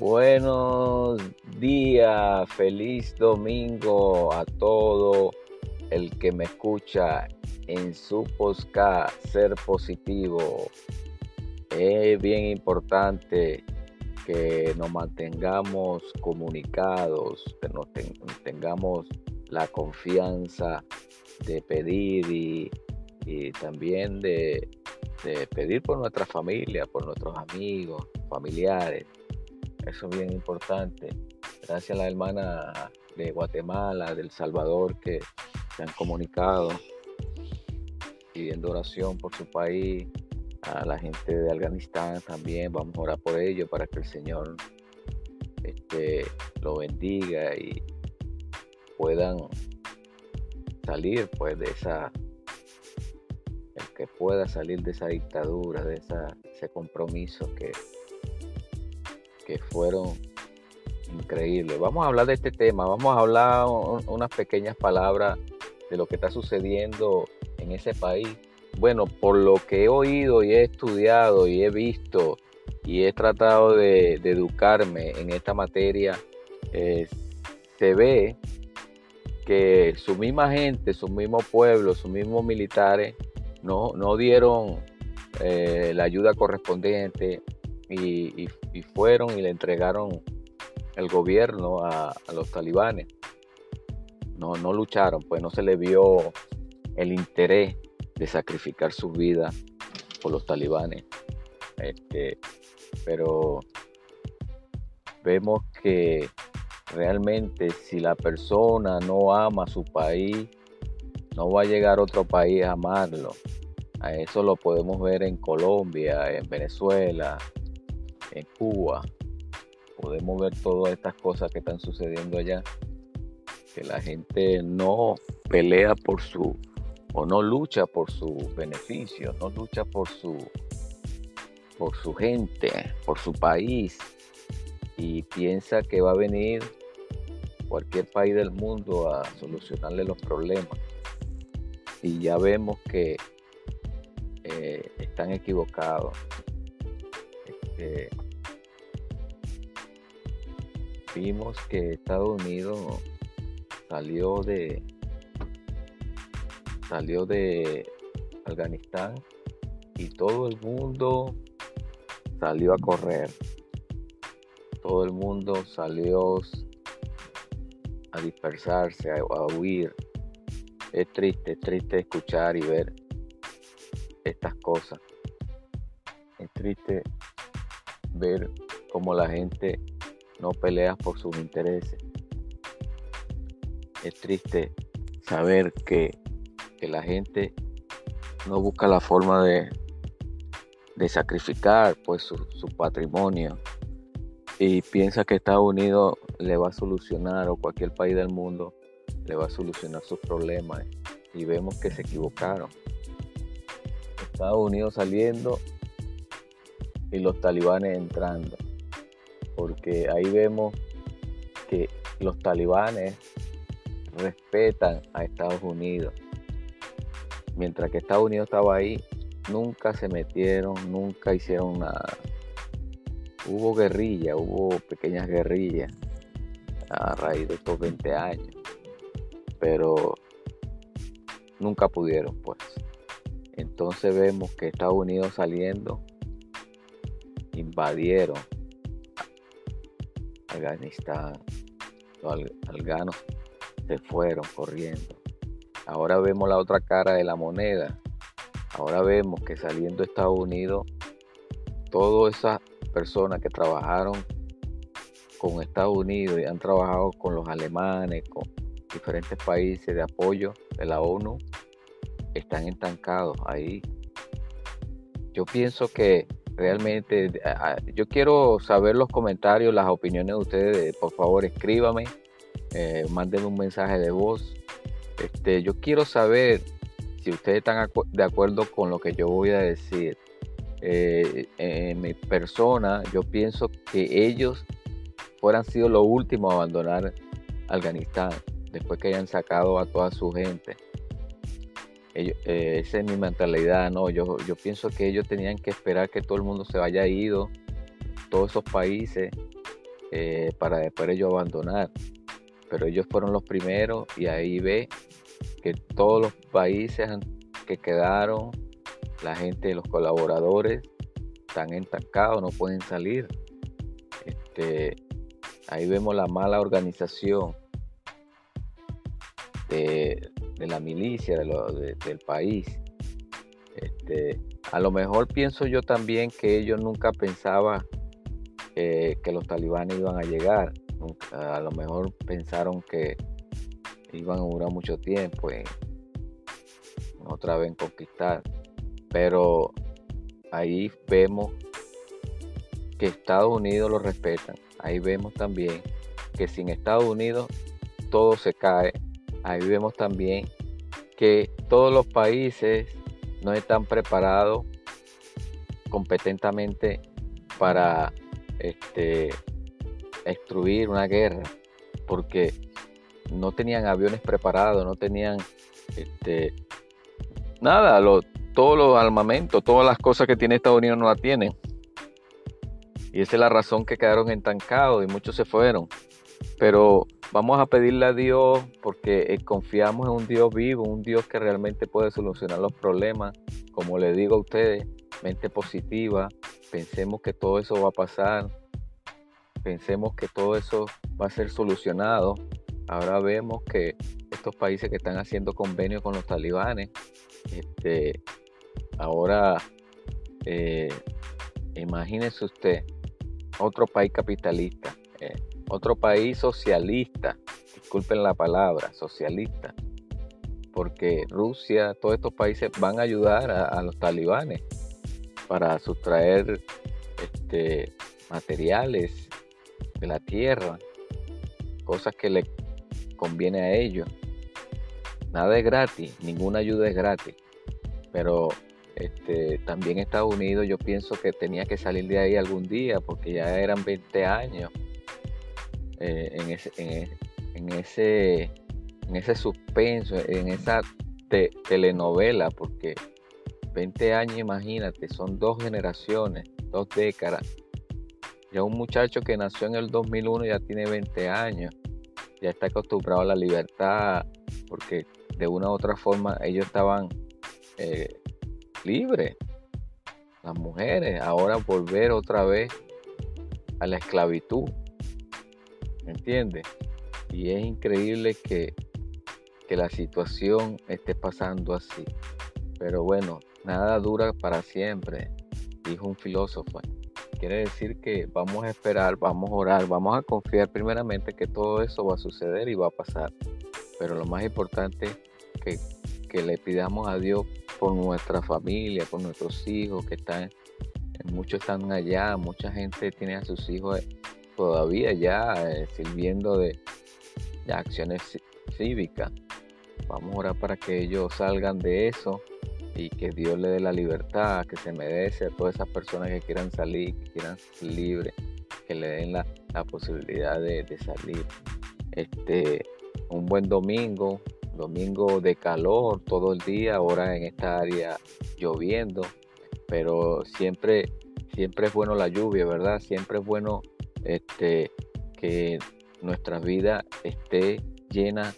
Buenos días, feliz domingo a todo el que me escucha en su podcast Ser Positivo. Es bien importante que nos mantengamos comunicados, que nos tengamos la confianza de pedir y, también de, de pedir por nuestra familia, por nuestros amigos, familiares. Eso es bien importante. Gracias a la hermana de Guatemala, del Salvador, que se han comunicado pidiendo oración por su país, a la gente de Afganistán también, vamos a orar por ellos para que el Señor este, lo bendiga y puedan salir pues de esa el que pueda salir de esa dictadura, de esa, ese compromiso que, que fueron increíbles. Vamos a hablar de este tema, vamos a hablar unas pequeñas palabras de lo que está sucediendo en ese país. Bueno, por lo que he oído y he estudiado y he visto y he tratado de, educarme en esta materia, eh, se ve que su misma gente, su mismo pueblo, sus mismos militares no, no dieron eh, la ayuda correspondiente y, fueron y le entregaron el gobierno a, a los talibanes. No, no lucharon, pues no se le vio el interés de sacrificar su vida por los talibanes. Este, pero vemos que realmente si la persona no ama su país, no va a llegar otro país a amarlo. A eso lo podemos ver en Colombia, en Venezuela, en Cuba. Podemos ver todas estas cosas que están sucediendo allá. Que la gente no pelea por su o no lucha por su beneficio, no lucha por su por su gente, por su país y piensa que va a venir cualquier país del mundo a solucionarle los problemas. Y ya vemos que eh, están equivocados. Vimos que Estados Unidos salió de salió de Afganistán y todo el mundo salió a correr. Todo el mundo salió a dispersarse, a, huir. Es triste, es triste escuchar y ver estas cosas. Es triste ver cómo la gente no pelea por sus intereses. Es triste saber que que la gente no busca la forma de, de sacrificar pues su, patrimonio y piensa que Estados Unidos le va a solucionar o cualquier país del mundo le va a solucionar sus problemas y vemos que se equivocaron. Estados Unidos saliendo y los talibanes entrando porque ahí vemos que los talibanes respetan a Estados Unidos mientras que Estados Unidos estaba ahí, nunca se metieron, nunca hicieron nada. Hubo guerrilla, hubo pequeñas guerrillas a raíz de estos 20 años, pero nunca pudieron, pues. Entonces vemos que Estados Unidos saliendo invadieron Afganistán. Los alganos se fueron corriendo. Ahora vemos la otra cara de la moneda. Ahora vemos que saliendo de Estados Unidos, todas esas personas que trabajaron con Estados Unidos y han trabajado con los alemanes, con diferentes países de apoyo de la ONU, están estancados ahí. Yo pienso que realmente, yo quiero saber los comentarios, las opiniones de ustedes. Por favor, escríbame, eh, mándenme un mensaje de voz este, yo quiero saber si ustedes están de acuerdo con lo que yo voy a decir. Eh, en mi persona, yo pienso que ellos fueran sido los últimos a abandonar Afganistán después que hayan sacado a toda su gente. Eh, esa es mi mentalidad, ¿no? Yo, pienso que ellos tenían que esperar que todo el mundo se haya ido, todos esos países, eh, para después ellos abandonar. Pero ellos fueron los primeros y ahí ve que todos los países que quedaron, la gente, los colaboradores, están estancados, no pueden salir. Este, ahí vemos la mala organización la milicia del país. Este, a lo mejor pienso yo también que ellos nunca pensaban eh, que los talibanes iban a llegar. A lo mejor pensaron que iban a durar mucho tiempo en otra vez conquistar. Pero ahí vemos que Estados Unidos lo respetan. Ahí vemos también que sin Estados Unidos todo se cae. Ahí vemos también que todos los países no están preparados competentemente para este, destruir una guerra, porque no tenían aviones preparados, no tenían este, nada, todos los armamentos, todas las cosas que tiene Estados Unidos no la tienen. Y esa es la razón que quedaron estancados y muchos se fueron. Pero vamos a pedirle a Dios porque eh, confiamos en un Dios vivo, un Dios que realmente puede solucionar los problemas. Como le digo a ustedes, mente positiva, pensemos que todo eso va a pasar, pensemos que todo eso va a ser solucionado. Ahora vemos que estos países que están haciendo convenios con los talibanes, este, ahora eh, imagínese usted, otro país capitalista, eh, otro país socialista, disculpen la palabra, socialista, porque Rusia, todos estos países van a ayudar a los talibanes para sustraer este, materiales de la tierra, cosas que le conviene a ellos. Nada es gratis, ninguna ayuda es gratis, pero este, también Estados Unidos yo pienso que tenía que salir de ahí algún día porque ya eran 20 años eh, en, ese, en, ese, en ese suspenso, en esa telenovela, porque 20 años, imagínate, son dos generaciones, dos décadas. Ya un muchacho que nació en el 2001 ya tiene 20 años, ya está acostumbrado a la libertad, porque de una u otra forma ellos estaban eh, libres, las mujeres, ahora volver otra vez a la esclavitud, ¿me entiendes? Y es increíble que, que la situación esté pasando así. Pero bueno, Nada dura para siempre, dijo un filósofo. Quiere decir que vamos a esperar, vamos a orar, vamos a confiar primeramente que todo eso va a suceder y va a pasar. Pero lo más importante es que, le pidamos a Dios por nuestra familia, por nuestros hijos que están, muchos están allá, mucha gente tiene a sus hijos todavía ya eh, sirviendo de, de acciones cívicas. Vamos a orar para que ellos salgan de eso y que Dios le dé la libertad que se merece a todas esas personas que quieran salir, que quieran ser libres, que le den la, posibilidad de, salir. Este, un buen domingo, domingo de calor todo el día, ahora en esta área lloviendo, pero siempre, siempre es bueno la lluvia, ¿verdad? Siempre es bueno este, que nuestra vida esté llena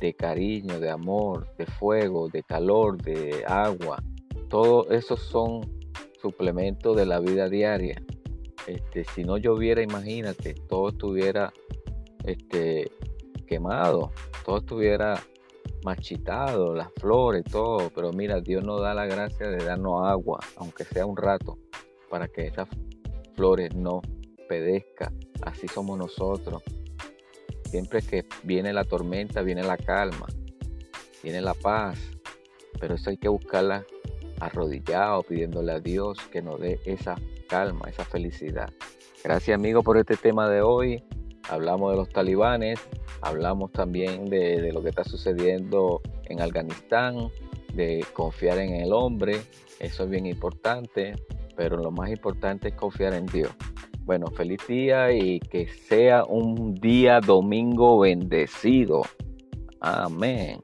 de cariño, de amor, de fuego, de calor, de agua. Todo eso son suplementos de la vida diaria. Este, si no lloviera, imagínate, todo estuviera este, quemado, todo estuviera machitado, las flores, todo. Pero mira, Dios nos da la gracia de darnos agua, aunque sea un rato, para que esas flores no Así somos nosotros. Siempre que viene la tormenta, viene la calma, viene la paz, pero eso hay que buscarla arrodillado, pidiéndole a Dios que nos dé esa calma, esa felicidad. Gracias amigo por este tema de hoy. Hablamos de los talibanes, hablamos también de, de lo que está sucediendo en Afganistán, de confiar en el hombre, eso es bien importante, pero lo más importante es confiar en Dios. Bueno, feliz día y que sea un día domingo bendecido. Amén.